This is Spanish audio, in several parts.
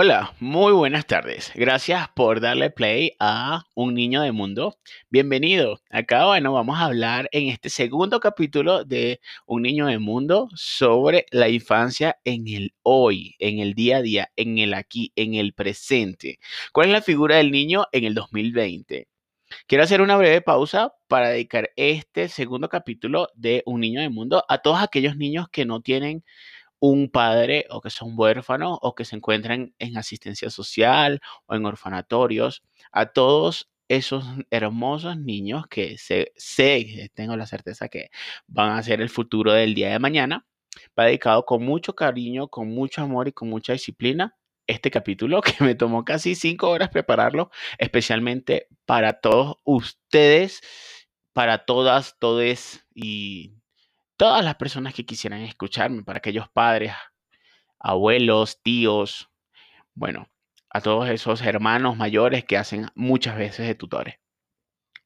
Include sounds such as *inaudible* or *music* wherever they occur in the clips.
Hola, muy buenas tardes. Gracias por darle play a Un Niño de Mundo. Bienvenido. Acá, bueno, vamos a hablar en este segundo capítulo de Un Niño de Mundo sobre la infancia en el hoy, en el día a día, en el aquí, en el presente. ¿Cuál es la figura del niño en el 2020? Quiero hacer una breve pausa para dedicar este segundo capítulo de Un Niño de Mundo a todos aquellos niños que no tienen un padre o que son huérfanos o que se encuentran en asistencia social o en orfanatorios, a todos esos hermosos niños que sé, tengo la certeza que van a ser el futuro del día de mañana, va dedicado con mucho cariño, con mucho amor y con mucha disciplina este capítulo *laughs* que me tomó casi cinco horas prepararlo, especialmente para todos ustedes, para todas, todes y todas las personas que quisieran escucharme, para aquellos padres, abuelos, tíos, bueno, a todos esos hermanos mayores que hacen muchas veces de tutores.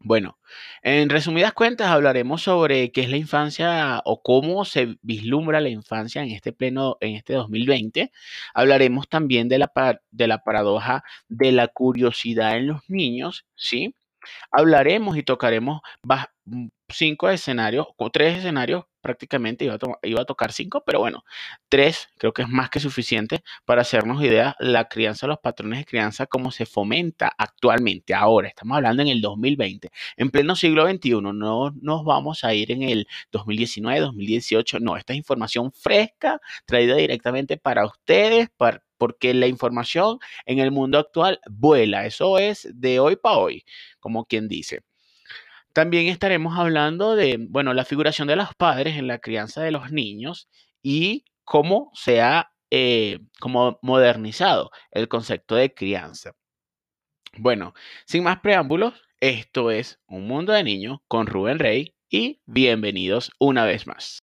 Bueno, en resumidas cuentas hablaremos sobre qué es la infancia o cómo se vislumbra la infancia en este pleno, en este 2020. Hablaremos también de la, de la paradoja de la curiosidad en los niños, ¿sí? Hablaremos y tocaremos cinco escenarios, o tres escenarios prácticamente, iba a, iba a tocar cinco, pero bueno, tres creo que es más que suficiente para hacernos idea la crianza, los patrones de crianza, cómo se fomenta actualmente, ahora, estamos hablando en el 2020, en pleno siglo XXI, no nos vamos a ir en el 2019, 2018, no, esta es información fresca, traída directamente para ustedes, para, porque la información en el mundo actual vuela, eso es de hoy para hoy, como quien dice. También estaremos hablando de, bueno, la figuración de los padres en la crianza de los niños y cómo se ha eh, modernizado el concepto de crianza. Bueno, sin más preámbulos, esto es Un Mundo de Niños con Rubén Rey y bienvenidos una vez más.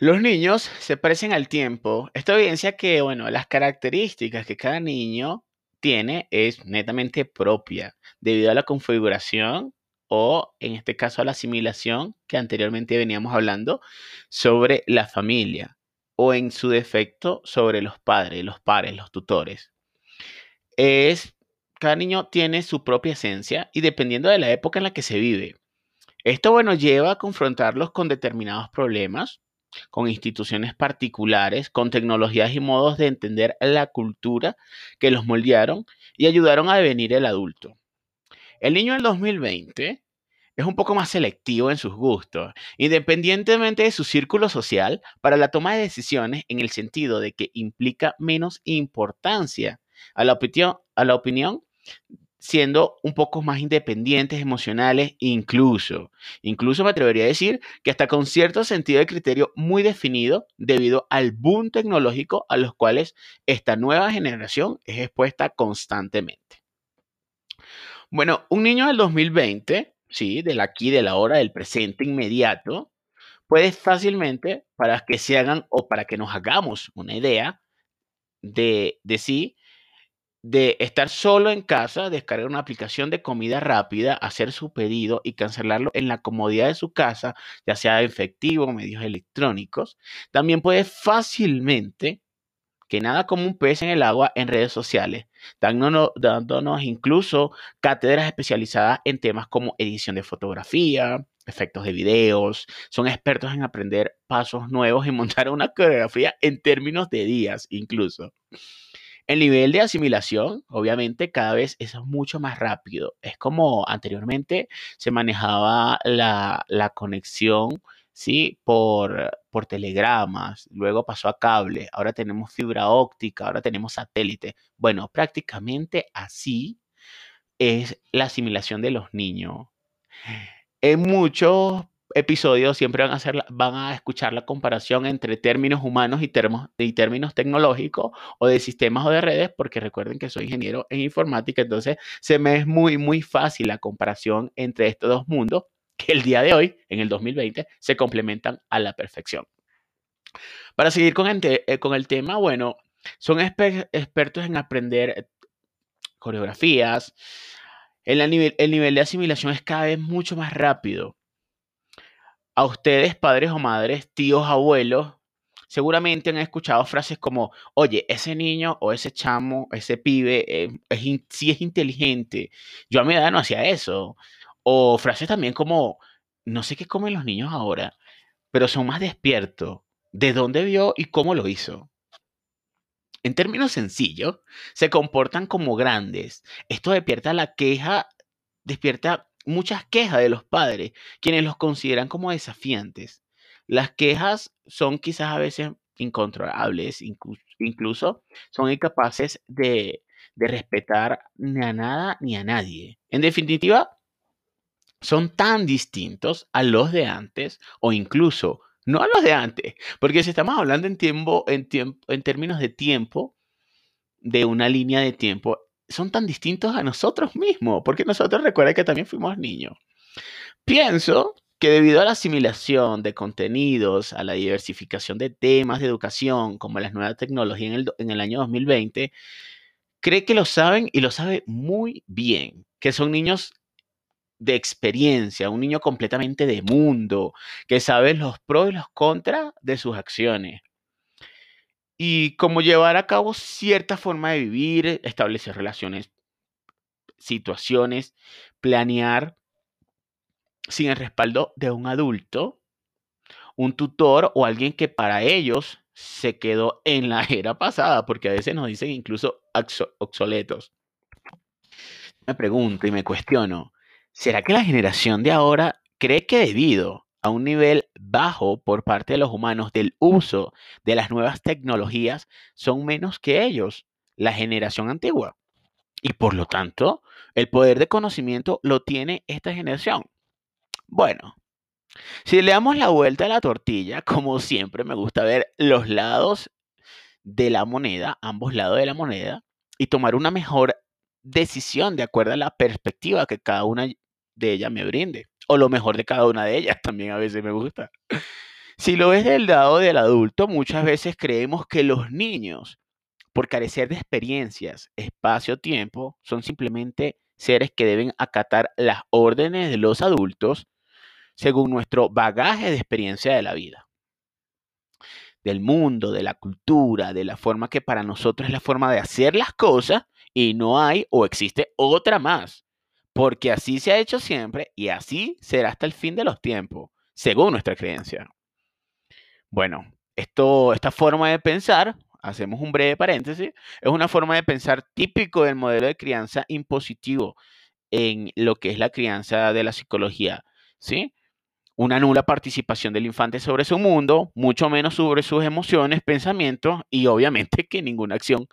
Los niños se parecen al tiempo. Esto evidencia que, bueno, las características que cada niño tiene es netamente propia debido a la configuración o, en este caso, a la asimilación que anteriormente veníamos hablando sobre la familia o, en su defecto, sobre los padres, los pares, los tutores. Es, cada niño tiene su propia esencia y dependiendo de la época en la que se vive. Esto, bueno, lleva a confrontarlos con determinados problemas con instituciones particulares, con tecnologías y modos de entender la cultura que los moldearon y ayudaron a devenir el adulto. El niño del 2020 es un poco más selectivo en sus gustos, independientemente de su círculo social, para la toma de decisiones en el sentido de que implica menos importancia a la opinión, a la opinión siendo un poco más independientes, emocionales, incluso, incluso me atrevería a decir que hasta con cierto sentido de criterio muy definido debido al boom tecnológico a los cuales esta nueva generación es expuesta constantemente. Bueno, un niño del 2020, sí, del aquí, de la hora, del presente inmediato, puede fácilmente, para que se hagan o para que nos hagamos una idea de, de sí, de estar solo en casa, descargar una aplicación de comida rápida, hacer su pedido y cancelarlo en la comodidad de su casa, ya sea efectivo o medios electrónicos, también puede fácilmente que nada como un pez en el agua en redes sociales, dándonos, dándonos incluso cátedras especializadas en temas como edición de fotografía, efectos de videos, son expertos en aprender pasos nuevos y montar una coreografía en términos de días incluso. El nivel de asimilación, obviamente, cada vez es mucho más rápido. Es como anteriormente se manejaba la, la conexión ¿sí? Por, por telegramas, luego pasó a cable, ahora tenemos fibra óptica, ahora tenemos satélite. Bueno, prácticamente así es la asimilación de los niños. En muchos episodios siempre van a, escuchar la comparación entre términos humanos y, términos tecnológicos o de sistemas o de redes, porque recuerden que soy ingeniero en informática, entonces se me es muy, muy fácil la comparación entre estos dos mundos que el día de hoy, en el 2020, se complementan a la perfección. Para seguir con el, eh, tema, bueno, son expertos en aprender coreografías. El nivel, el nivel de asimilación es cada vez mucho más rápido. A ustedes, padres o madres, tíos, abuelos, seguramente han escuchado frases como, oye, ese niño o ese chamo, ese pibe, eh, es, sí es inteligente. Yo a mi edad no hacía eso. O frases también como, no sé qué comen los niños ahora, pero son más despiertos. ¿De dónde vio y cómo lo hizo? En términos sencillos, se comportan como grandes. Esto despierta la queja, despierta muchas quejas de los padres, quienes los consideran como desafiantes. Las quejas son quizás a veces incontrolables, incluso son incapaces de, de respetar ni a nada ni a nadie. En definitiva, son tan distintos a los de antes o incluso no a los de antes, porque si estamos hablando en tiempo, en tiempo, en términos de tiempo, de una línea de tiempo, son tan distintos a nosotros mismos, porque nosotros recuerden que también fuimos niños. Pienso que debido a la asimilación de contenidos, a la diversificación de temas de educación, como las nuevas tecnologías en el, en el año 2020, cree que lo saben y lo sabe muy bien, que son niños de experiencia, un niño completamente de mundo, que sabe los pros y los contras de sus acciones. Y cómo llevar a cabo cierta forma de vivir, establecer relaciones, situaciones, planear sin el respaldo de un adulto, un tutor o alguien que para ellos se quedó en la era pasada, porque a veces nos dicen incluso obsoletos. Me pregunto y me cuestiono, ¿Será que la generación de ahora cree que debido a un nivel bajo por parte de los humanos del uso de las nuevas tecnologías son menos que ellos, la generación antigua? Y por lo tanto, el poder de conocimiento lo tiene esta generación. Bueno, si le damos la vuelta a la tortilla, *laughs* como siempre me gusta ver los lados de la moneda, ambos lados de la moneda, y tomar una mejor decisión de acuerdo a la perspectiva que cada una de ella me brinde. O lo mejor de cada una de ellas *laughs* también a veces me gusta. Si lo ves del lado del adulto, muchas veces creemos que los niños, por carecer de experiencias, espacio, tiempo, son simplemente seres que deben acatar las órdenes de los adultos según nuestro bagaje de experiencia de la vida, del mundo, de la cultura, de la forma que para nosotros es la forma de hacer las cosas y no hay o existe otra más porque así se ha hecho siempre y así será hasta el fin de los tiempos, según nuestra creencia. Bueno, esto, esta forma de pensar, hacemos un breve paréntesis, es una forma de pensar típico del modelo de crianza impositivo en lo que es la crianza de la psicología, ¿sí? Una nula participación del infante sobre su mundo, mucho menos sobre sus emociones, pensamientos y obviamente que ninguna acción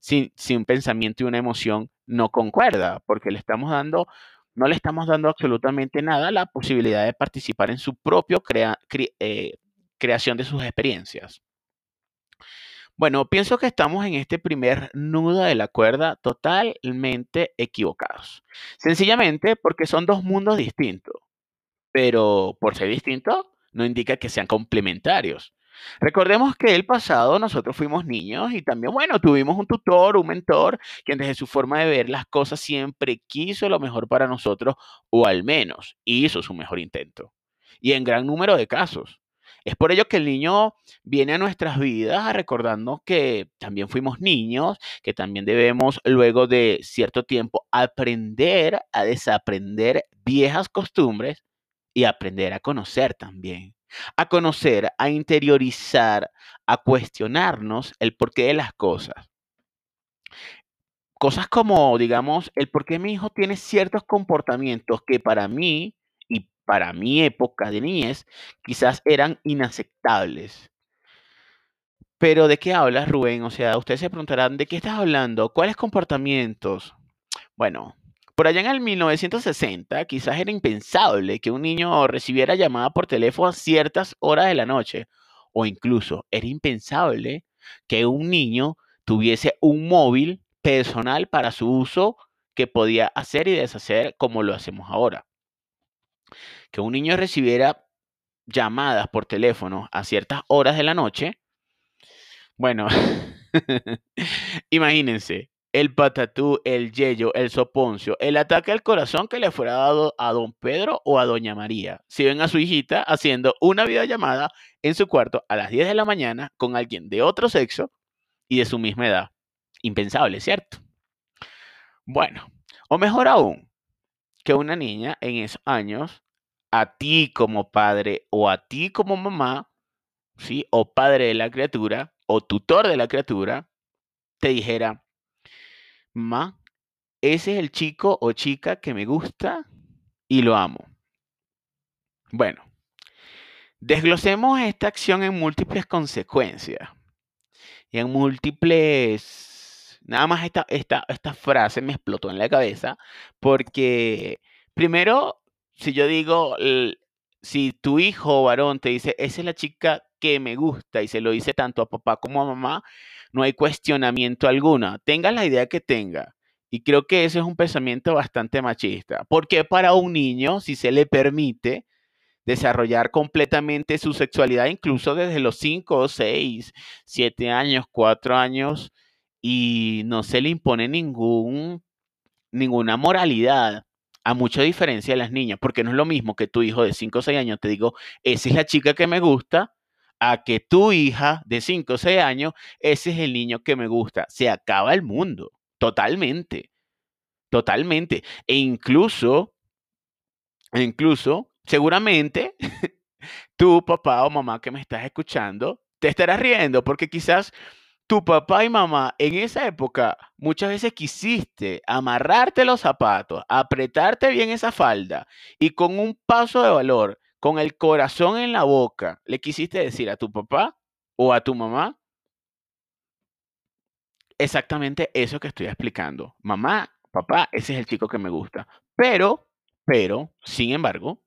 sin, sin pensamiento y una emoción no concuerda, porque le estamos dando, no le estamos dando absolutamente nada la posibilidad de participar en su propio eh, creación de sus experiencias. Bueno, pienso que estamos en este primer nudo de la cuerda totalmente equivocados. Sencillamente porque son dos mundos distintos. Pero por ser distintos, no indica que sean complementarios. Recordemos que el pasado nosotros fuimos niños y también, bueno, tuvimos un tutor, un mentor, quien desde su forma de ver las cosas siempre quiso lo mejor para nosotros o al menos hizo su mejor intento. Y en gran número de casos. Es por ello que el niño viene a nuestras vidas a recordarnos que también fuimos niños, que también debemos luego de cierto tiempo aprender a desaprender viejas costumbres y aprender a conocer también. A conocer, a interiorizar, a cuestionarnos el porqué de las cosas. Cosas como, digamos, el por qué mi hijo tiene ciertos comportamientos que para mí para mi época de niñez, quizás eran inaceptables. Pero ¿de qué hablas, Rubén? O sea, ustedes se preguntarán, ¿de qué estás hablando? ¿Cuáles comportamientos? Bueno, por allá en el 1960 quizás era impensable que un niño recibiera llamada por teléfono a ciertas horas de la noche. O incluso era impensable que un niño tuviese un móvil personal para su uso que podía hacer y deshacer como lo hacemos ahora que un niño recibiera llamadas por teléfono a ciertas horas de la noche, bueno, *laughs* imagínense, el patatú, el yello, el soponcio, el ataque al corazón que le fuera dado a don Pedro o a doña María, si ven a su hijita haciendo una videollamada en su cuarto a las 10 de la mañana con alguien de otro sexo y de su misma edad. Impensable, ¿cierto? Bueno, o mejor aún, que una niña en esos años a ti como padre o a ti como mamá, ¿sí? O padre de la criatura o tutor de la criatura, te dijera, mamá, ese es el chico o chica que me gusta y lo amo. Bueno, desglosemos esta acción en múltiples consecuencias y en múltiples... Nada más esta, esta, esta frase me explotó en la cabeza porque primero si yo digo, si tu hijo varón te dice, esa es la chica que me gusta y se lo dice tanto a papá como a mamá, no hay cuestionamiento alguno. Tenga la idea que tenga. Y creo que ese es un pensamiento bastante machista. Porque para un niño, si se le permite desarrollar completamente su sexualidad, incluso desde los 5, 6, 7 años, 4 años, y no se le impone ningún, ninguna moralidad, a mucha diferencia de las niñas, porque no es lo mismo que tu hijo de 5 o 6 años te digo, esa es la chica que me gusta, a que tu hija de 5 o 6 años, ese es el niño que me gusta. Se acaba el mundo, totalmente, totalmente. E incluso, incluso, seguramente, *laughs* tu papá o mamá que me estás escuchando, te estarás riendo porque quizás tu papá y mamá en esa época muchas veces quisiste amarrarte los zapatos, apretarte bien esa falda y con un paso de valor, con el corazón en la boca, le quisiste decir a tu papá o a tu mamá exactamente eso que estoy explicando. Mamá, papá, ese es el chico que me gusta. Pero, pero, sin embargo,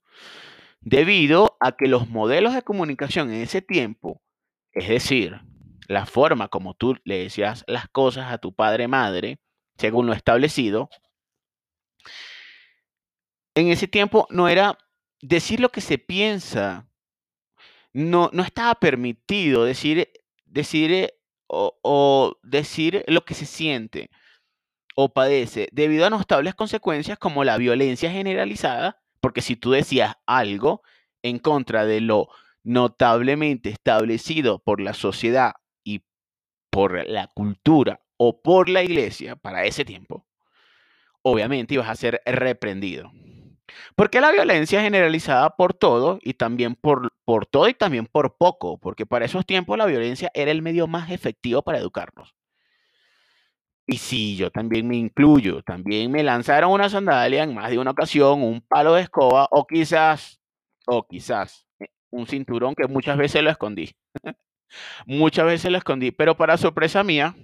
debido a que los modelos de comunicación en ese tiempo, es decir, la forma como tú le decías las cosas a tu padre madre, según lo establecido, en ese tiempo no era decir lo que se piensa, no, no estaba permitido decir, decir o, o decir lo que se siente o padece, debido a notables consecuencias como la violencia generalizada, porque si tú decías algo en contra de lo notablemente establecido por la sociedad por la cultura o por la iglesia para ese tiempo, obviamente ibas a ser reprendido. Porque la violencia generalizada por todo y también por, por todo y también por poco, porque para esos tiempos la violencia era el medio más efectivo para educarnos. Y sí, yo también me incluyo, también me lanzaron una sandalia en más de una ocasión, un palo de escoba o quizás, o quizás, eh, un cinturón que muchas veces lo escondí. *laughs* Muchas veces lo escondí, pero para sorpresa mía,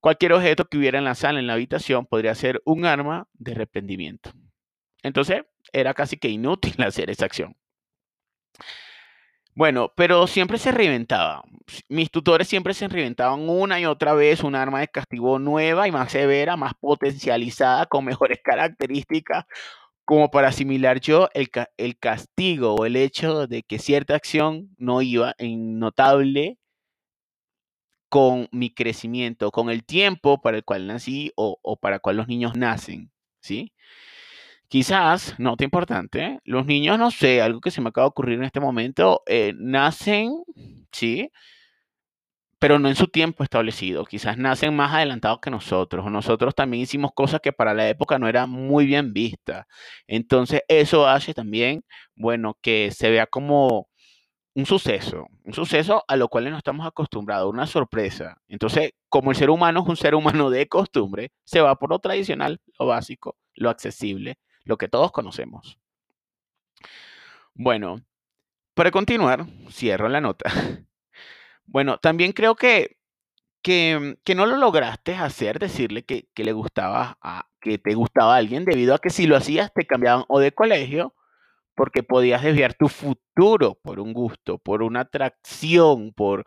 cualquier objeto que hubiera en la sala, en la habitación, podría ser un arma de reprendimiento. Entonces, era casi que inútil *laughs* hacer esa acción. Bueno, pero siempre se reinventaba. Mis tutores siempre se reinventaban una y otra vez un arma de castigo nueva y más severa, más potencializada, con *laughs* mejores características, como para asimilar yo el, el castigo o el hecho de que cierta acción no iba en notable con mi crecimiento, con el tiempo para el cual nací o, o para el cual los niños nacen, ¿sí? Quizás, nota importante, los niños, no sé, algo que se me acaba de ocurrir en este momento, eh, nacen, ¿sí? Pero no en su tiempo establecido. Quizás nacen más adelantados que nosotros. Nosotros también hicimos cosas que para la época no eran muy bien vistas. Entonces, eso hace también, bueno, que se vea como un suceso, un suceso a lo cual no estamos acostumbrados, una sorpresa. Entonces, como el ser humano es un ser humano de costumbre, se va por lo tradicional, lo básico, lo accesible, lo que todos conocemos. Bueno, para continuar, cierro la nota. *laughs* Bueno, también creo que, que, no lo lograste hacer, decirle que, que, le gustaba a, que te gustaba a alguien, debido a que si lo hacías te cambiaban o de colegio, porque podías desviar tu futuro por un gusto, por una atracción, por,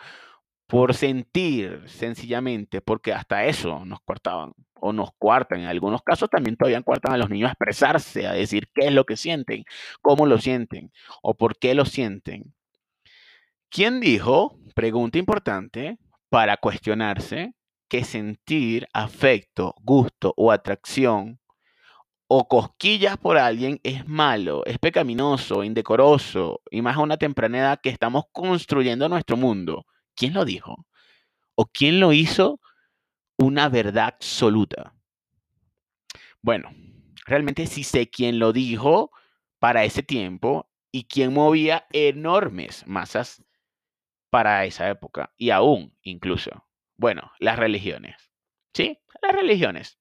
por sentir sencillamente, porque hasta eso nos cortaban o nos cuartan. En algunos casos también todavía cuartan a los niños a expresarse, a decir qué es lo que sienten, cómo lo sienten o por qué lo sienten. ¿Quién dijo, pregunta importante, para cuestionarse, que sentir afecto, gusto o atracción o cosquillas por alguien es malo, es pecaminoso, indecoroso, y más a una temprana edad que estamos construyendo nuestro mundo? ¿Quién lo dijo? ¿O quién lo hizo una verdad absoluta? Bueno, realmente sí sé quién lo dijo para ese tiempo y quién movía enormes masas para esa época y aún incluso. Bueno, las religiones. ¿Sí? Las religiones.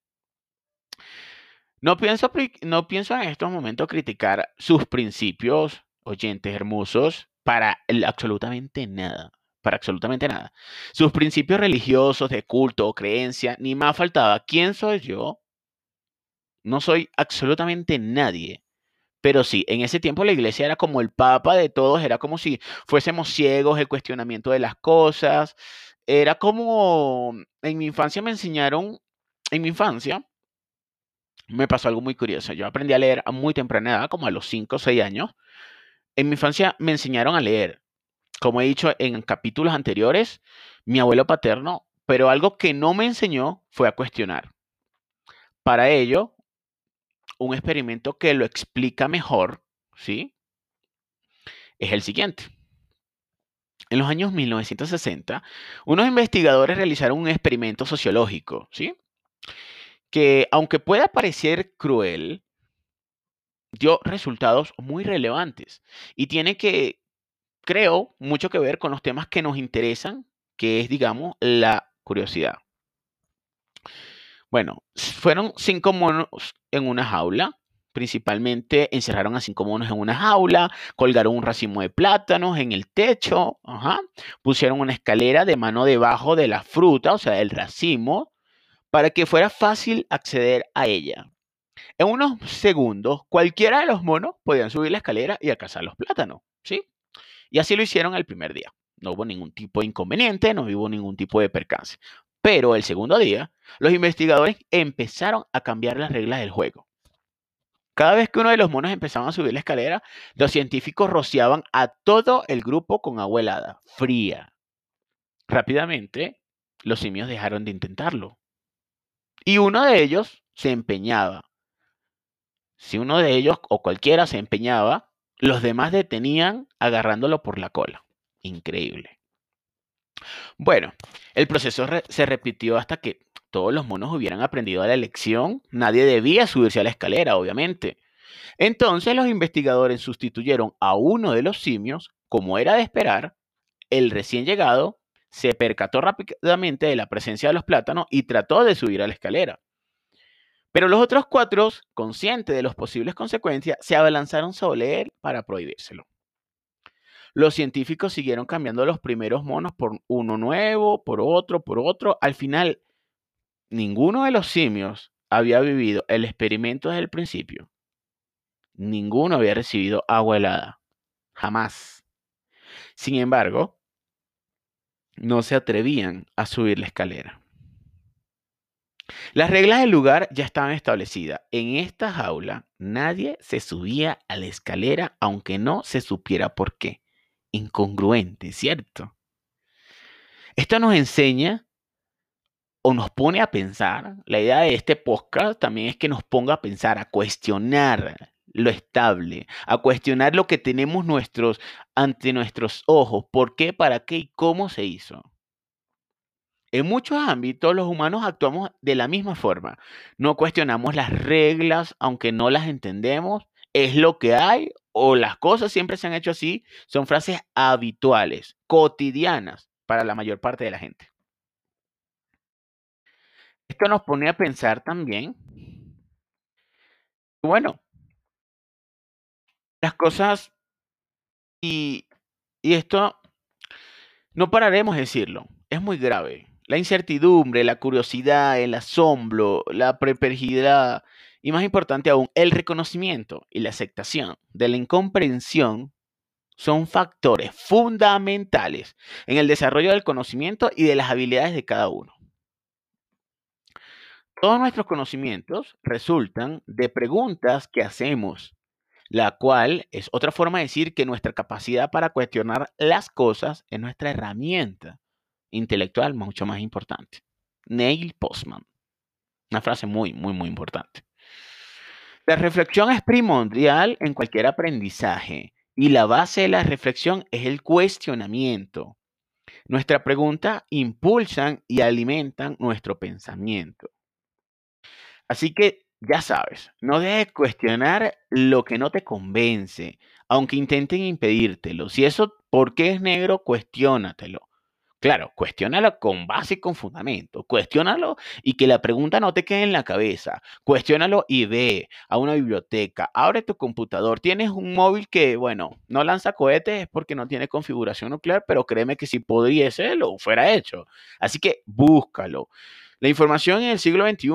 No pienso, no pienso en estos momentos criticar sus principios, oyentes hermosos, para absolutamente nada para absolutamente nada. Sus principios religiosos, de culto o creencia, ni más faltaba. ¿Quién soy yo? No soy absolutamente nadie. Pero sí, en ese tiempo la iglesia era como el papa de todos, era como si fuésemos ciegos, el cuestionamiento de las cosas. Era como, en mi infancia me enseñaron, en mi infancia me pasó algo muy curioso. Yo aprendí a leer a muy temprana edad, como a los 5 o 6 años. En mi infancia me enseñaron a leer como he dicho en capítulos anteriores, mi abuelo paterno, pero algo que no me enseñó fue a cuestionar. Para ello, un experimento que lo explica mejor, ¿sí? Es el siguiente. En los años 1960, unos investigadores realizaron un experimento sociológico, ¿sí? Que aunque pueda parecer cruel, dio resultados muy relevantes y tiene que, creo, mucho que ver con los temas que nos interesan, que es, digamos, la curiosidad. Bueno, fueron cinco monos en una jaula. Principalmente encerraron a cinco monos en una jaula, colgaron un racimo de plátanos en el techo, pusieron una escalera de mano debajo de la fruta, o sea, el racimo, para que fuera fácil acceder a ella. En unos segundos, cualquiera de los monos podían subir la escalera y alcanzar los plátanos, ¿sí? Y así lo hicieron el primer día. No hubo ningún tipo de inconveniente, no hubo ningún tipo de percance. Pero el segundo día, los investigadores empezaron a cambiar las reglas del juego. Cada vez que uno de los monos empezaba a subir la escalera, los científicos rociaban a todo el grupo con agua helada, fría. Rápidamente, los simios dejaron de intentarlo. Y uno de ellos se empeñaba. Si uno de ellos o cualquiera se empeñaba, los demás detenían agarrándolo por la cola. Increíble. Bueno, el proceso se repitió hasta que todos los monos hubieran aprendido la lección. Nadie debía subirse a la escalera, obviamente. Entonces los investigadores sustituyeron a uno de los simios, como era de esperar, el recién llegado se percató rápidamente de la presencia de los plátanos y trató de subir a la escalera. Pero los otros cuatro, conscientes de las posibles consecuencias, se abalanzaron sobre él para prohibírselo. Los científicos siguieron cambiando los primeros monos por uno nuevo, por otro, por otro. Al final, ninguno de los simios había vivido el experimento desde el principio. Ninguno había recibido agua helada. Jamás. Sin embargo, no se atrevían a subir la escalera. Las reglas del lugar ya estaban establecidas. En esta jaula nadie se subía a la escalera aunque no se supiera por qué. Incongruente, ¿cierto? Esto nos enseña o nos pone a pensar, la idea de este podcast también es que nos ponga a pensar, a cuestionar lo estable, a cuestionar lo que tenemos nuestros, ante nuestros ojos, por qué, para qué y cómo se hizo. En muchos ámbitos los humanos actuamos de la misma forma. No cuestionamos las reglas, aunque no las entendemos. Es lo que hay o las cosas siempre se han hecho así. Son frases habituales, cotidianas para la mayor parte de la gente. Esto nos pone a pensar también, bueno, las cosas y, y esto no pararemos de decirlo, es muy grave. La incertidumbre, la curiosidad, el asombro, la perplejidad y más importante aún, el reconocimiento y la aceptación de la incomprensión son factores fundamentales en el desarrollo del conocimiento y de las habilidades de cada uno. Todos nuestros conocimientos resultan de preguntas que hacemos, la cual es otra forma de decir que nuestra capacidad para cuestionar las cosas es nuestra herramienta intelectual mucho más importante. Neil Postman. Una frase muy, muy, muy importante. La reflexión es primordial en cualquier aprendizaje y la base de la reflexión es el cuestionamiento. Nuestra pregunta impulsan y alimentan nuestro pensamiento. Así que ya sabes, no dejes cuestionar lo que no te convence, aunque intenten impedírtelo. Si eso, ¿por qué es negro? Cuestiónatelo. Claro, cuestiónalo con base y con fundamento. Cuestiónalo y que la pregunta no te quede en la cabeza. Cuestiónalo y ve a una biblioteca. Abre tu computador. Tienes un móvil que, bueno, no lanza cohetes porque no tiene configuración nuclear, pero créeme que si podría lo fuera hecho. Así que búscalo. La información en el siglo XXI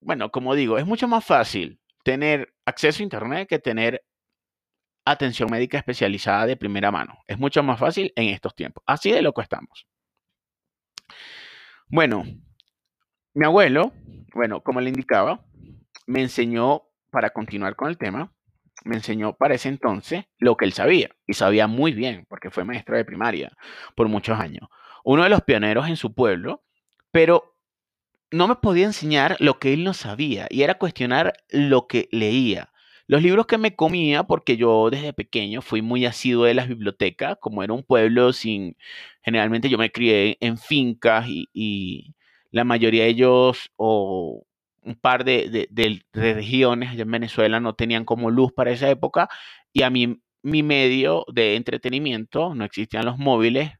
bueno, como digo, es mucho más fácil tener acceso a Internet que tener atención médica especializada de primera mano. Es mucho más fácil en estos tiempos. Así de loco estamos. Bueno, mi abuelo, bueno, como le indicaba, me enseñó, para continuar con el tema, me enseñó para ese entonces lo que él sabía. Y sabía muy bien, porque fue maestro de primaria por muchos años. Uno de los pioneros en su pueblo, pero no me podía enseñar lo que él no sabía y era cuestionar lo que leía. Los libros que me comía, porque yo desde pequeño fui muy asiduo de las bibliotecas, como era un pueblo sin, generalmente yo me crié en fincas y, la mayoría de ellos o un par de, de, regiones allá en Venezuela no tenían como luz para esa época y a mí mi medio de entretenimiento, no existían los móviles,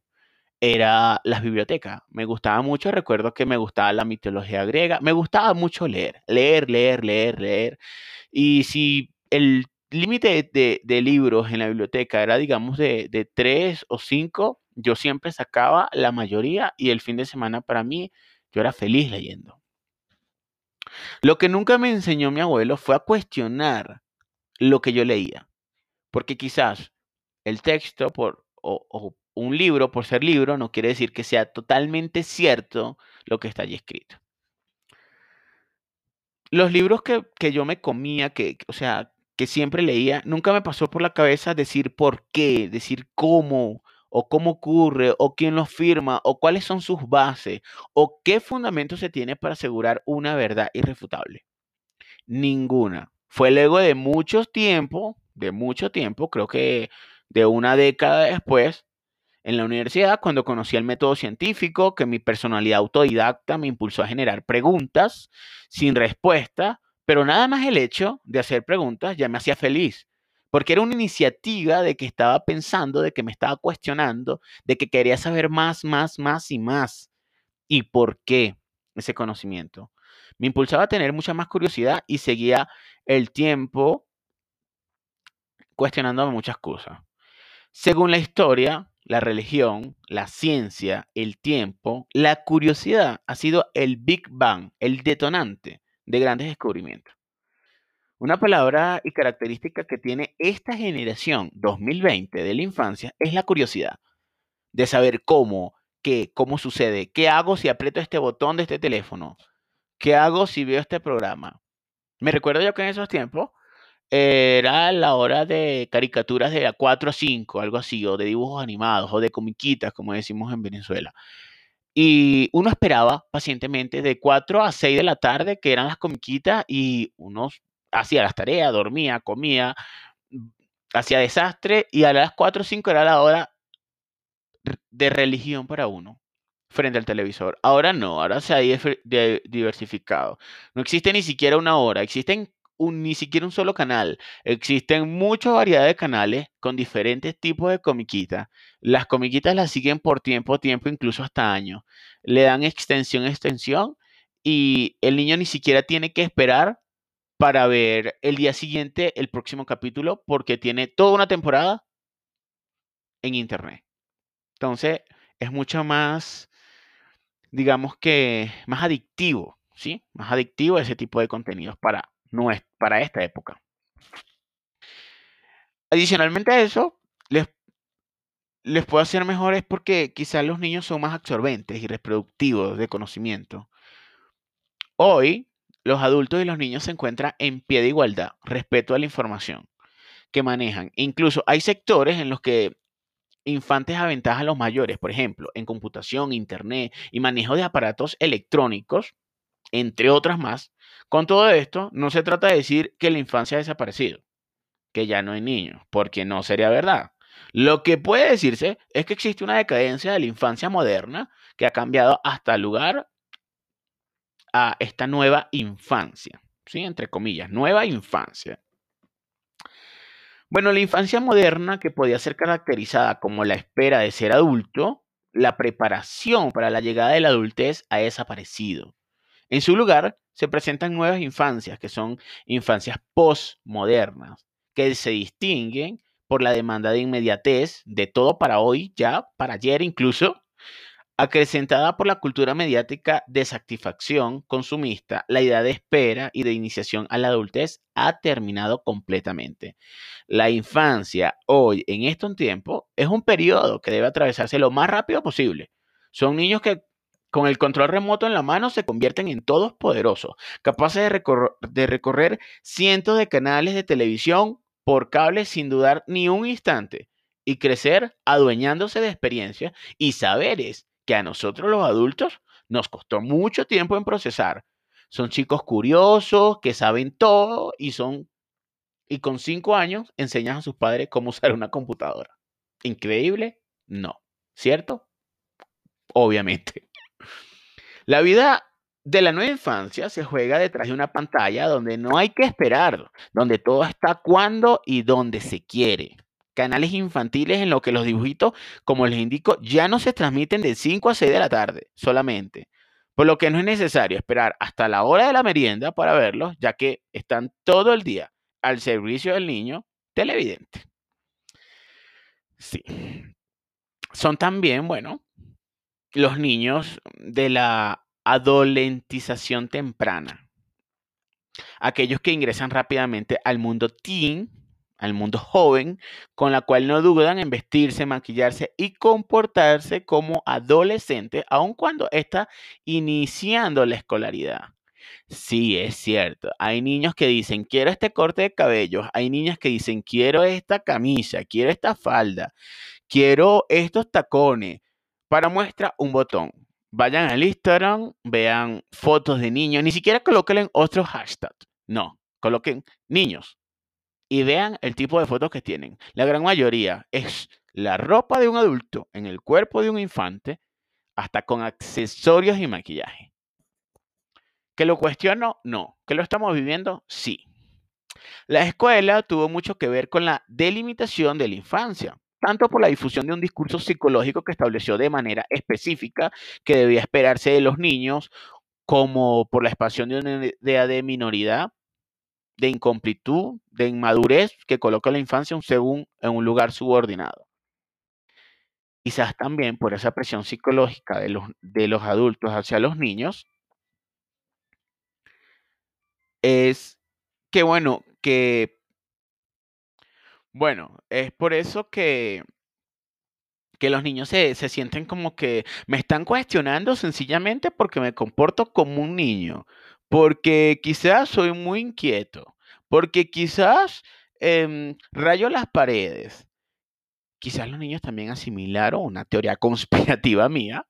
era las bibliotecas. Me gustaba mucho, recuerdo que me gustaba la mitología griega, me gustaba mucho leer, leer, leer, leer, leer. Y si el límite de, libros en la biblioteca era, digamos, de, tres o cinco, yo siempre sacaba la mayoría y el fin de semana para mí yo era feliz leyendo. Lo que nunca me enseñó mi abuelo fue a cuestionar lo que yo leía, porque quizás el texto por, o un libro, por ser libro, no quiere decir que sea totalmente cierto lo que está allí escrito. Los libros que, yo me comía, que, o sea, que siempre leía, nunca me pasó por la cabeza decir por qué, decir cómo, o cómo ocurre, o quién lo firma, o cuáles son sus bases, o qué fundamento se tiene para asegurar una verdad irrefutable. Ninguna. Fue luego de mucho tiempo, de mucho tiempo, creo que de una década después, en la universidad cuando conocí el método científico, que mi personalidad autodidacta me impulsó a generar preguntas sin respuesta, pero nada más el hecho de hacer preguntas ya me hacía feliz, porque era una iniciativa de que estaba pensando, de que me estaba cuestionando, de que quería saber más, más, más y más. ¿Y por qué ese conocimiento? Me impulsaba a tener mucha más curiosidad y seguía el tiempo cuestionándome muchas cosas. Según la historia, la religión, la ciencia, el tiempo, la curiosidad ha sido el Big Bang, el detonante de grandes descubrimientos. Una palabra y característica que tiene esta generación 2020 de la infancia es la curiosidad de saber cómo, qué, cómo sucede, qué hago si aprieto este botón de este teléfono, qué hago si veo este programa. Me recuerdo yo que en esos tiempos era la hora de caricaturas de a 4 a 5, algo así, o de dibujos animados, o de comiquitas, como decimos en Venezuela. Y uno esperaba pacientemente de 4 a 6 de la tarde, que eran las comiquitas, y uno hacía las tareas, dormía, comía, hacía desastre, y a las 4 o 5 era la hora de religión para uno frente al televisor. Ahora no, ahora se ha diversificado. No existe ni siquiera una hora, existen ni siquiera un solo canal. Existen muchas variedades de canales con diferentes tipos de comiquitas. Las comiquitas las siguen por tiempo, tiempo, incluso hasta años. Le dan extensión, extensión y el niño ni siquiera tiene que esperar para ver el día siguiente el próximo capítulo porque tiene toda una temporada en internet. Entonces, es mucho más, digamos que, más adictivo, ¿sí? Más adictivo ese tipo de contenidos para, es, para esta época. Adicionalmente a eso, les, les puedo hacer mejores porque quizás los niños son más absorbentes y reproductivos de conocimiento. Hoy, los adultos y los niños se encuentran en pie de igualdad respecto a la información que manejan. Incluso hay sectores en los que infantes aventajan a los mayores, por ejemplo, en computación, internet y manejo de aparatos electrónicos, entre otras más. Con todo esto, no se trata de decir que la infancia ha desaparecido, que ya no hay niños, porque no sería verdad. Lo que puede decirse es que existe una decadencia de la infancia moderna que ha cambiado hasta lugar a esta nueva infancia, ¿sí? Entre comillas, nueva infancia. Bueno, la infancia moderna, que podía ser caracterizada como la espera de ser adulto, la preparación para la llegada de la adultez ha desaparecido. En su lugar, se presentan nuevas infancias, que son infancias postmodernas, que se distinguen por la demanda de inmediatez, de todo para hoy, ya, para ayer incluso, Acrecentada por la cultura mediática de satisfacción consumista, la idea de espera y de iniciación a la adultez ha terminado completamente. La infancia, hoy, en estos tiempos, es un periodo que debe atravesarse lo más rápido posible. Son niños que con el control remoto en la mano se convierten en todos poderosos, capaces de, de recorrer cientos de canales de televisión por cable sin dudar ni un instante y crecer adueñándose de experiencias y saberes que a nosotros los adultos nos costó mucho tiempo en procesar. Son chicos curiosos, que saben todo y son y con cinco años enseñan a sus padres cómo usar una computadora. ¿Increíble? No. ¿Cierto? Obviamente. La vida de la nueva infancia se juega detrás de una pantalla donde no hay que esperar, donde todo está cuando y donde se quiere canales infantiles en los que los dibujitos, como les indico, ya no se transmiten de 5 a 6 de la tarde solamente. Por lo que no es necesario esperar hasta la hora de la merienda para verlos, ya que están todo el día al servicio del niño televidente. Sí. Son también, bueno, los niños de la adolentización temprana. Aquellos que ingresan rápidamente al mundo teen al mundo joven, con la cual no dudan en vestirse, maquillarse y comportarse como adolescente, aun cuando está iniciando la escolaridad. Sí, es cierto. Hay niños que dicen, quiero este corte de cabello. Hay niñas que dicen, quiero esta camisa, quiero esta falda, quiero estos tacones. Para muestra, un botón. Vayan al Instagram, vean fotos de niños, ni siquiera coloquen otro hashtag. No, coloquen niños y vean el tipo de fotos que tienen. La gran mayoría es la ropa de un adulto en el cuerpo de un infante, hasta con accesorios y maquillaje. ¿Que lo cuestiono? No. ¿Que lo estamos viviendo? Sí. La escuela tuvo mucho que ver con la delimitación de la infancia, tanto por la difusión de un discurso psicológico que estableció de manera específica que debía esperarse de los niños, como por la expansión de una idea de minoridad de incompletud, de inmadurez que coloca a la infancia según en un lugar subordinado. Quizás también por esa presión psicológica de los, de los adultos hacia los niños, es que, bueno, que, bueno, es por eso que, que los niños se, se sienten como que me están cuestionando sencillamente porque me comporto como un niño, porque quizás soy muy inquieto, porque quizás em, rayo las paredes. Quizás los niños también asimilaron una teoría *laughs* conspirativa mía.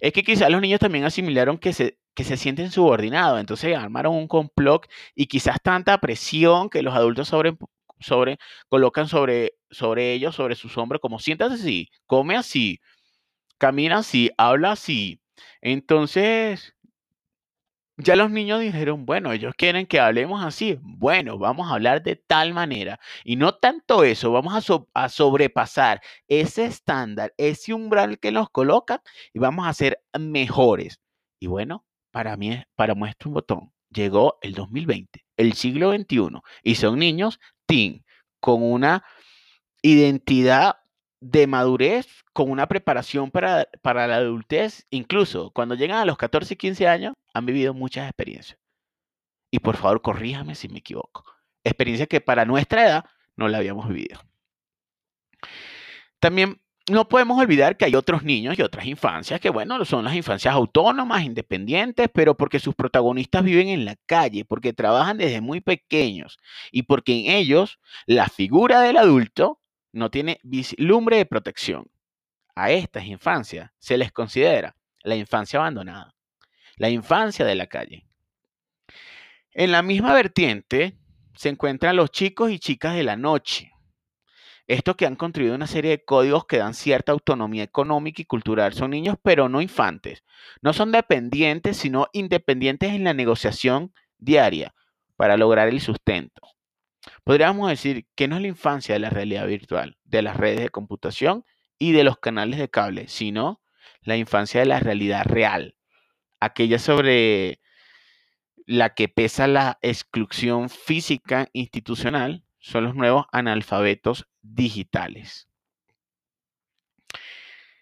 Es que quizás los niños también asimilaron que se, que se sienten subordinados. Entonces armaron un complot y quizás tanta presión que los adultos sobre, sobre, colocan sobre, sobre ellos, sobre sus hombros, como siéntate así, come así, camina así, habla así. Entonces, ya los niños dijeron, bueno, ellos quieren que hablemos así. Bueno, vamos a hablar de tal manera. Y no tanto eso, vamos a, sobrepasar ese estándar, ese umbral que nos colocan y vamos a ser mejores. Y bueno, para mí, para muestra un botón, llegó el 2020, el siglo XXI, y son niños teen, con una identidad de madurez, con una preparación para, para la adultez, incluso cuando llegan a los 14 y 15 años, han vivido muchas experiencias. Y por favor, corríjame si me equivoco. Experiencias que para nuestra edad no la habíamos vivido. También no podemos olvidar que hay otros niños y otras infancias que, bueno, son las infancias autónomas, independientes, pero porque sus protagonistas viven en la calle, porque trabajan desde muy pequeños y porque en ellos la figura del adulto no tiene vislumbre de protección. A estas infancias se les considera la infancia abandonada, la infancia de la calle. En la misma vertiente se encuentran los chicos y chicas de la noche, estos que han construido una serie de códigos que dan cierta autonomía económica y cultural son niños, pero no infantes. No son dependientes, sino independientes en la negociación diaria para lograr el sustento. Podríamos decir que no es la infancia de la realidad virtual, de las redes de computación y de los canales de cable, sino la infancia de la realidad real, aquella sobre la que pesa la exclusión física institucional son los nuevos analfabetos digitales.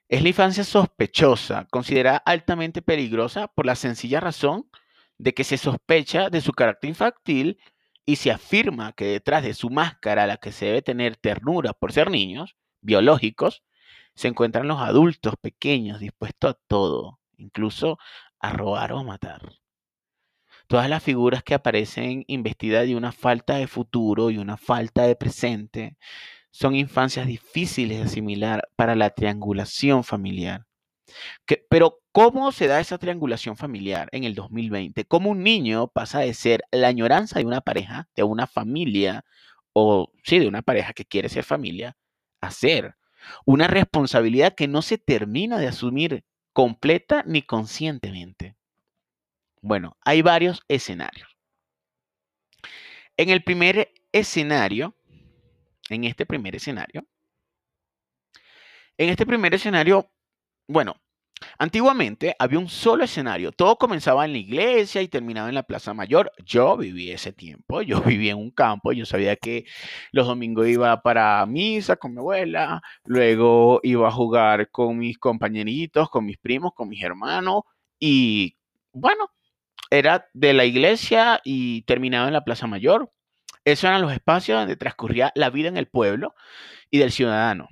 Es la infancia sospechosa, considerada altamente peligrosa por la sencilla razón de que se sospecha de su carácter infantil y se afirma que detrás de su máscara, a la que se debe tener ternura por ser niños biológicos, se encuentran los adultos pequeños dispuestos a todo, incluso a robar o a matar. Todas las figuras que aparecen investidas de una falta de futuro y una falta de presente son infancias difíciles de asimilar para la triangulación familiar. pero, ¿cómo se da esa triangulación familiar en el 2020? ¿Cómo un niño pasa de ser la añoranza de una pareja, de una familia, o sí, de una pareja que quiere ser familia, a ser una responsabilidad que no se termina de asumir completa ni conscientemente? Bueno, hay varios escenarios. En el primer escenario, en este primer escenario, en este primer escenario, bueno, antiguamente había un solo escenario. Todo comenzaba en la iglesia y terminaba en la Plaza Mayor. Yo viví ese tiempo, *laughs* yo vivía en un campo, yo sabía que los domingos iba para misa con mi abuela, luego iba a jugar con mis compañeritos, con mis primos, con mis hermanos y bueno, era de la iglesia y terminaba en la Plaza Mayor. Esos eran los espacios donde transcurría la vida en el pueblo y del ciudadano.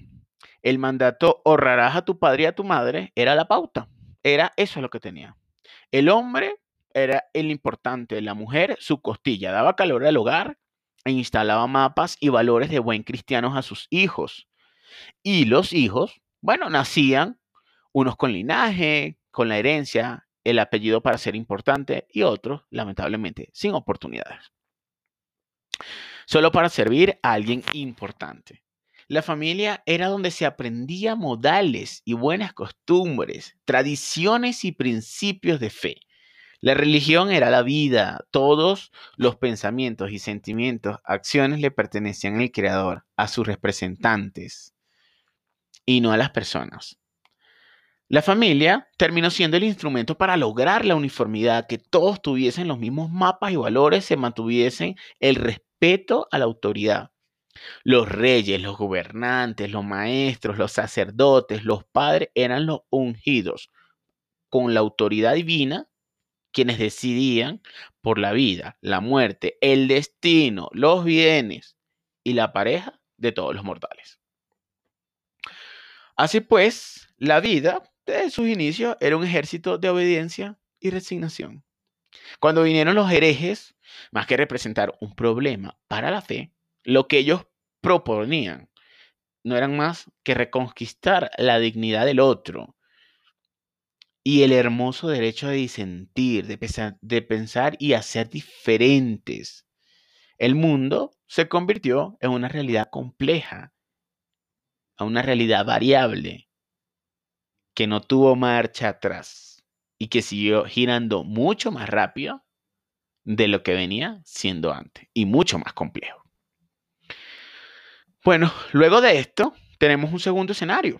El mandato honrarás a tu padre y a tu madre era la pauta. Era eso lo que tenía. El hombre era el importante, la mujer su costilla, daba calor al hogar e instalaba mapas y valores de buen cristianos a sus hijos. Y los hijos, bueno, nacían unos con linaje, con la herencia, el apellido para ser importante y otros, lamentablemente, sin oportunidades. Solo para servir a alguien importante. La familia era donde se aprendía modales y buenas costumbres, tradiciones y principios de fe. La religión era la vida, todos los pensamientos y sentimientos, acciones le pertenecían al Creador, a sus representantes, y no a las personas. La familia terminó siendo el instrumento para lograr la uniformidad, que todos tuviesen los mismos mapas y valores, se mantuviesen el respeto a la autoridad. Los reyes, los gobernantes, los maestros, los sacerdotes, los padres eran los ungidos con la autoridad divina quienes decidían por la vida, la muerte, el destino, los bienes y la pareja de todos los mortales. Así pues, la vida, desde sus inicios, era un ejército de obediencia y resignación. Cuando vinieron los herejes, más que representar un problema para la fe, lo que ellos proponían no eran más que reconquistar la dignidad del otro y el hermoso derecho de disentir, de pensar, de pensar y hacer diferentes. El mundo se convirtió en una realidad compleja, a una realidad variable, que no tuvo marcha atrás y que siguió girando mucho más rápido de lo que venía siendo antes y mucho más complejo. Bueno, luego de esto tenemos un segundo escenario.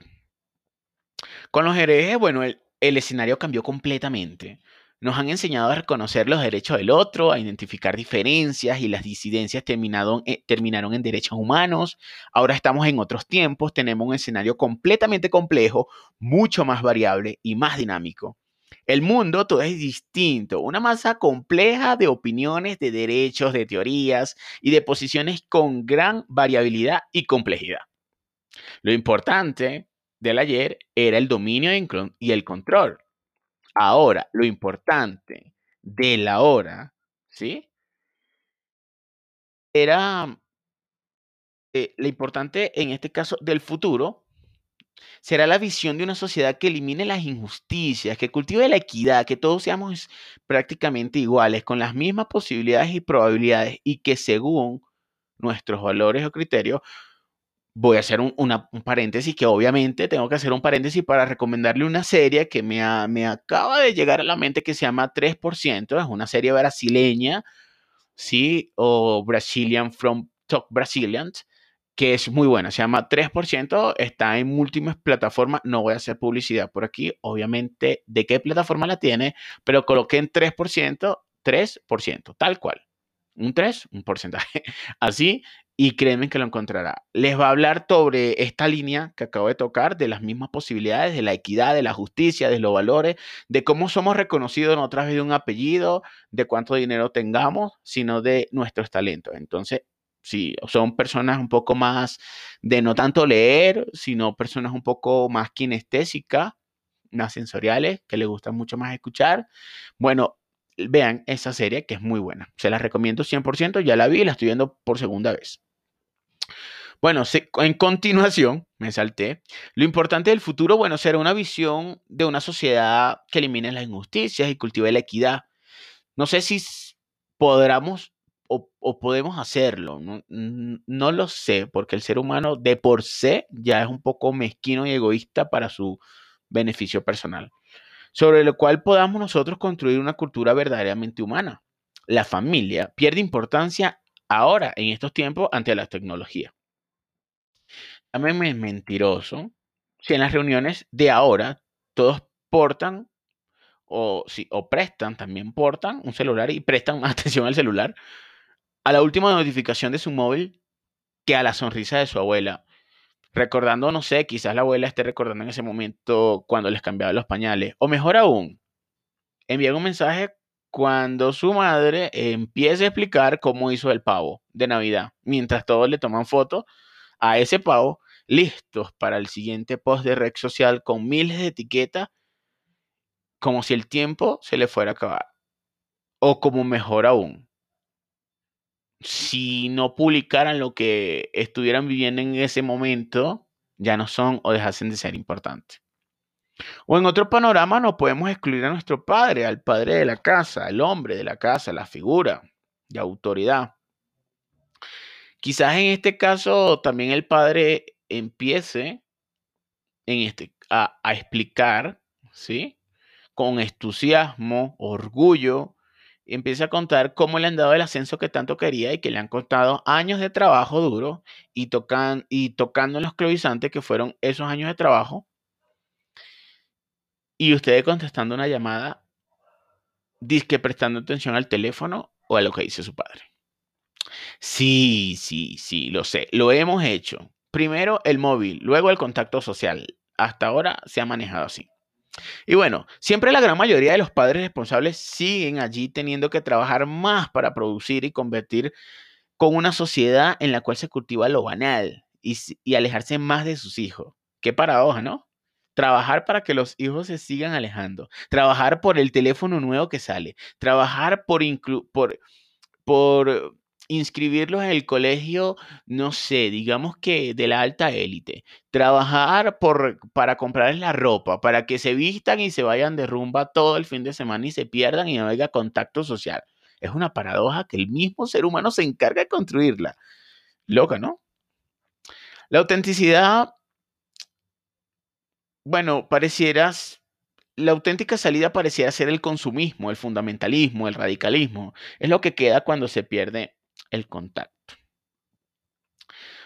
Con los herejes, bueno, el, el escenario cambió completamente. Nos han enseñado a reconocer los derechos del otro, a identificar diferencias y las disidencias terminaron, eh, terminaron en derechos humanos. Ahora estamos en otros tiempos, tenemos un escenario completamente complejo, mucho más variable y más dinámico. El mundo todo es distinto, una masa compleja de opiniones, de derechos, de teorías y de posiciones con gran variabilidad y complejidad. Lo importante del ayer era el dominio y el control. Ahora, lo importante de la hora, ¿sí? Era eh, lo importante en este caso del futuro, será la visión de una sociedad que elimine las injusticias, que cultive la equidad, que todos seamos prácticamente iguales, con las mismas posibilidades y probabilidades y que según nuestros valores o criterios voy a hacer un, paréntesis que obviamente tengo que hacer un paréntesis para recomendarle una serie que me, me acaba de llegar a la mente que se llama 3%, es una serie brasileña, ¿sí? O Brazilian from Talk Brazilians, que es muy buena, se llama 3%, está en múltiples plataformas, no voy a hacer publicidad por aquí, obviamente de qué plataforma la tiene, pero coloqué en 3%, 3%, tal cual. Un 3, un porcentaje. *laughs* Así, y créeme que lo encontrará. Les va a hablar sobre esta línea que acabo de tocar, de las mismas posibilidades, de la equidad, de la justicia, de los valores, de cómo somos reconocidos no a través de un apellido, de cuánto dinero tengamos, sino de nuestros talentos. Entonces, si son personas un poco más de no tanto leer, sino personas un poco más kinestésicas, más sensoriales, que les gusta mucho más escuchar, bueno, vean esa serie que es muy buena. Se la recomiendo 100%, ya la vi y la estoy viendo por segunda vez. Bueno, en continuación, me salté. Lo importante del futuro, bueno, será una visión de una sociedad que elimine las injusticias y cultive la equidad. No sé si podamos o, podemos hacerlo, ¿no? no lo sé, porque el ser humano de por sí ya es un poco mezquino y egoísta para su beneficio personal, sobre lo cual podamos nosotros construir una cultura verdaderamente humana. La familia pierde importancia ahora, en estos tiempos, ante la tecnología. También es mentiroso si en las reuniones de ahora todos portan o, o prestan, también portan un celular y prestan más *laughs* atención al celular, a la última notificación de su móvil que a la sonrisa de su abuela. Recordando, no sé, quizás la abuela esté recordando en ese momento cuando les cambiaba los pañales. O mejor aún, enviar un mensaje cuando su madre empiece a explicar cómo hizo el pavo de Navidad, mientras todos le toman fotos a ese pavo, listos para el siguiente post de red social con miles de etiquetas, como si el tiempo se le fuera a acabar. O como mejor aún, si no publicaran lo que estuvieran viviendo en ese momento, ya no son o dejasen de ser importantes. O en otro panorama no podemos excluir a nuestro padre, al padre de la casa, al hombre de la casa, la figura de autoridad. Quizás en este caso también el padre empiece en este, a, a explicar, ¿sí? Con entusiasmo, orgullo, empieza a contar cómo le han dado el ascenso que tanto quería y que le han costado años de trabajo duro y, tocan, y tocando los clavizantes que fueron esos años de trabajo. Y ustedes contestando una llamada, disque prestando atención al teléfono o a lo que dice su padre. Sí, sí, sí, lo sé, lo hemos hecho. Primero el móvil, luego el contacto social. Hasta ahora se ha manejado así. Y bueno, siempre la gran mayoría de los padres responsables siguen allí teniendo que trabajar más para producir y convertir con una sociedad en la cual se cultiva lo banal y, alejarse más de sus hijos. Qué paradoja, ¿no? Trabajar para que los hijos se sigan alejando. Trabajar por el teléfono nuevo que sale. Trabajar por, por, por inscribirlos en el colegio, no sé, digamos que de la alta élite, trabajar por, para comprarles la ropa, para que se vistan y se vayan de rumba todo el fin de semana y se pierdan y no haya contacto social. Es una paradoja que el mismo ser humano se encarga de construirla. Loca, ¿no? La autenticidad, bueno, parecieras la auténtica salida pareciera ser el consumismo, el fundamentalismo, el radicalismo. Es lo que queda cuando se pierde el contacto.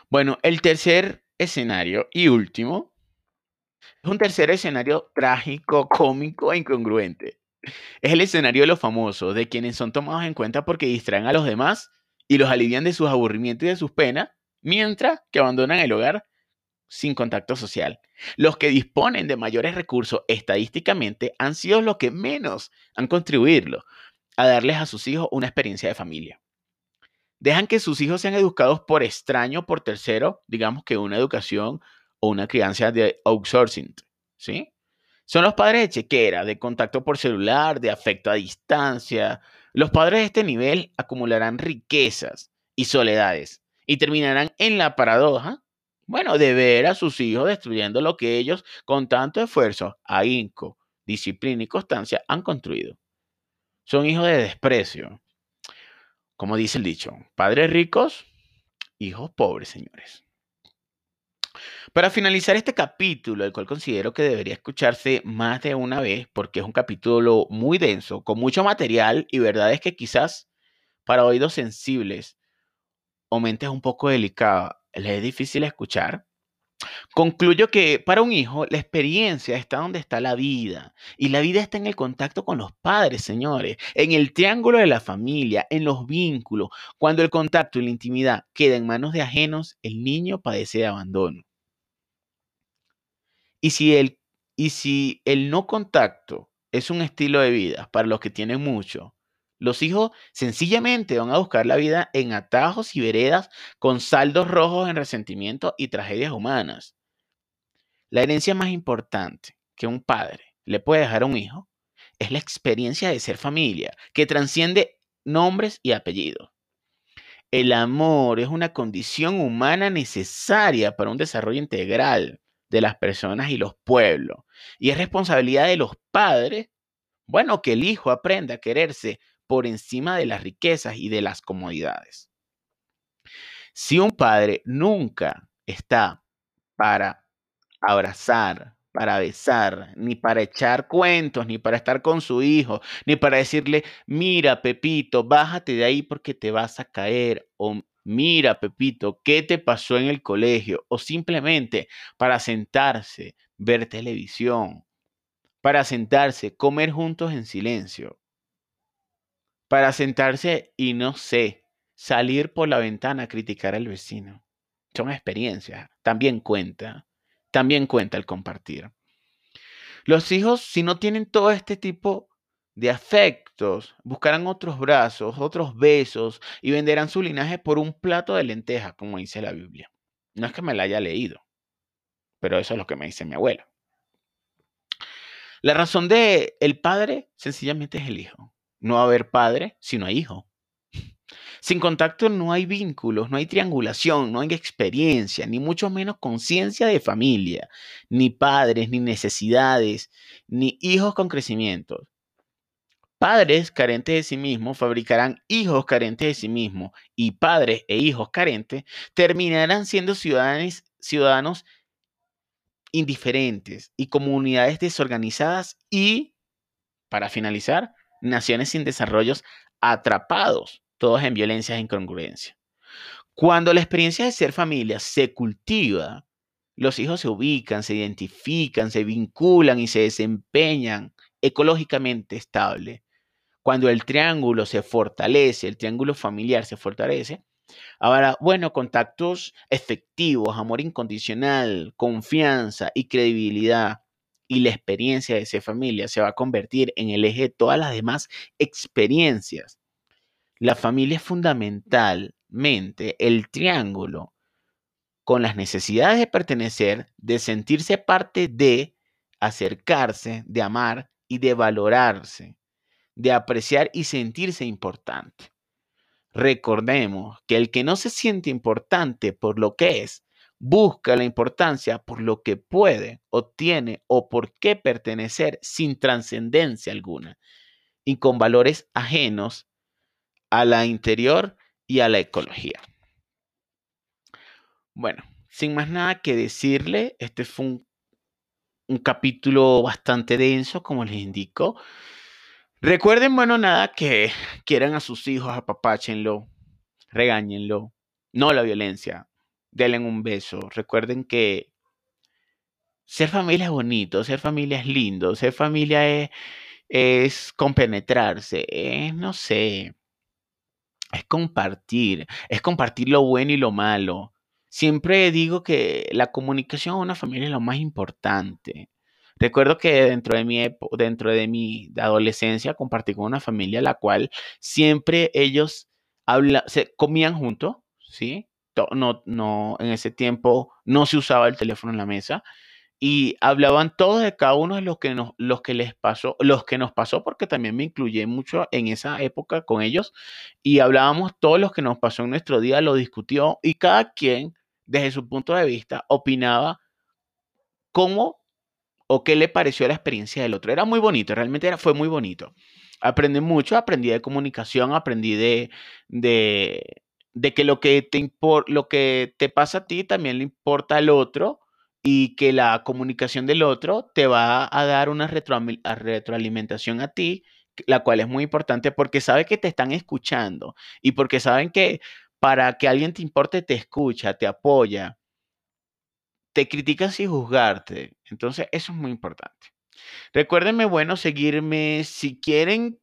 Bueno, el tercer escenario y último es un tercer escenario trágico, *laughs* cómico e incongruente. Es el escenario de los famosos, de quienes son tomados en cuenta porque distraen a los demás y los alivian de sus aburrimientos y de sus penas, mientras que abandonan el hogar sin contacto social. Los que disponen de mayores recursos estadísticamente han sido los que menos han contribuido a darles a sus hijos una experiencia de familia dejan que sus hijos sean educados por extraño, por tercero, digamos que una educación o una crianza de outsourcing, ¿sí? Son los padres de chequera, de contacto por celular, de afecto a distancia. Los padres de este nivel acumularán riquezas y soledades y terminarán en la paradoja, bueno, de ver a sus hijos destruyendo lo que ellos con tanto esfuerzo, ahínco, disciplina y constancia han construido. Son hijos de desprecio, como dice el dicho, padres ricos, hijos pobres, señores. Para finalizar este capítulo, el cual considero que debería escucharse más de una vez, porque es un capítulo muy denso, con mucho material y verdades que quizás para oídos sensibles o mentes un poco delicadas les es difícil escuchar, Concluyo que para un hijo la experiencia está donde está la vida y la vida está en el contacto con los padres, señores, en el triángulo de la familia, en los vínculos. Cuando el contacto y la intimidad queda en manos de ajenos, el niño padece de abandono. Y si el, y si el no contacto es un estilo de vida para los que tienen mucho, los hijos sencillamente van a buscar la vida en atajos y veredas con saldos rojos en resentimiento y tragedias humanas. La herencia más importante que un padre le puede dejar a un hijo es la experiencia de ser familia, que transciende nombres y apellidos. El amor es una condición humana necesaria para un desarrollo integral de las personas y los pueblos. Y es responsabilidad de los padres, bueno, que el hijo aprenda a quererse por encima de las riquezas y de las comodidades. Si un padre nunca está para abrazar, para besar, ni para echar cuentos, ni para estar con su hijo, ni para decirle, mira, Pepito, bájate de ahí porque te vas a caer, o mira, Pepito, ¿qué te pasó en el colegio? O simplemente para sentarse, ver televisión, para sentarse, comer juntos en silencio para sentarse y no sé, salir por la ventana a criticar al vecino. Son experiencias, también cuenta, también cuenta el compartir. Los hijos, si no tienen todo este tipo de afectos, buscarán otros brazos, otros besos y venderán su linaje por un plato de lentejas, como dice la Biblia. No es que me la haya leído, pero eso es lo que me dice mi abuela. La razón de el padre sencillamente es el hijo. No va a haber padre si no hay hijo. Sin contacto no hay vínculos, no hay triangulación, no hay experiencia, ni mucho menos conciencia de familia, ni padres, ni necesidades, ni hijos con crecimiento. Padres carentes de sí mismos fabricarán hijos carentes de sí mismos y padres e hijos carentes terminarán siendo ciudadanos, ciudadanos indiferentes y comunidades desorganizadas y, para finalizar, naciones sin desarrollos atrapados, todos en violencia e incongruencia. Cuando la experiencia de ser familia se cultiva, los hijos se ubican, se identifican, se vinculan y se desempeñan ecológicamente estable. Cuando el triángulo se fortalece, el triángulo familiar se fortalece, ahora, bueno, contactos efectivos, amor incondicional, confianza y credibilidad y la experiencia de esa familia se va a convertir en el eje de todas las demás experiencias. La familia es fundamentalmente el triángulo con las necesidades de pertenecer, de sentirse parte de, acercarse, de amar y de valorarse, de apreciar y sentirse importante. Recordemos que el que no se siente importante por lo que es, busca la importancia por lo que puede, obtiene o por qué pertenecer sin trascendencia alguna y con valores ajenos a la interior y a la ecología. Bueno, sin más nada que decirle, este fue un, capítulo bastante denso, como les indico. Recuerden, bueno, nada, que quieran a sus hijos, apapáchenlo, regáñenlo, no la violencia, denle un beso. Recuerden que ser familia es bonito, ser familia es lindo, ser familia es, es compenetrarse, es, no sé, es compartir, es compartir lo bueno y lo malo. Siempre digo que la comunicación en una familia es lo más importante. Recuerdo que dentro de mi, dentro de mi adolescencia compartí con una familia la cual siempre ellos habla, se comían juntos, ¿sí? No, no, en ese tiempo no se usaba el teléfono en la mesa y hablaban todos de cada uno de los que nos, los que les pasó, los que nos pasó, porque también me incluye mucho en esa época con ellos, y hablábamos todos los que nos pasó en nuestro día, lo discutió, y cada quien, desde su punto de vista, opinaba cómo o qué le pareció la experiencia del otro. Era muy bonito, realmente era, fue muy bonito. Aprendí mucho, aprendí de comunicación, aprendí de, de, de que, lo que, te lo que te pasa a ti también le importa al otro y que la comunicación del otro te va a dar una retroalimentación a ti, la cual es muy importante porque sabe que te están escuchando y porque saben que para que alguien te importe te escucha, te apoya, te critica sin juzgarte. Entonces, eso es muy importante. Recuérdenme, bueno, seguirme si quieren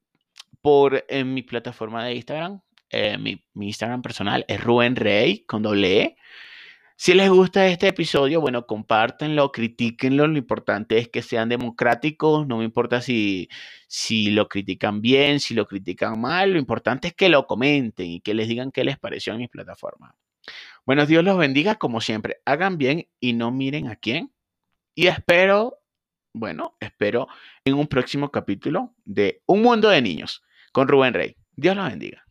por en mi plataforma de Instagram. Eh, mi, Instagram personal es Rubén Rey con doble E. Si les gusta este episodio, bueno, compártenlo, critíquenlo. Lo importante es que sean democráticos. No me importa si, si lo critican bien, si lo critican mal. Lo importante es que lo comenten y que les digan qué les pareció en mis plataformas. Bueno, Dios los bendiga como siempre. Hagan bien y no miren a quién. Y espero, bueno, espero en un próximo capítulo de Un Mundo de Niños con Rubén Rey. Dios los bendiga.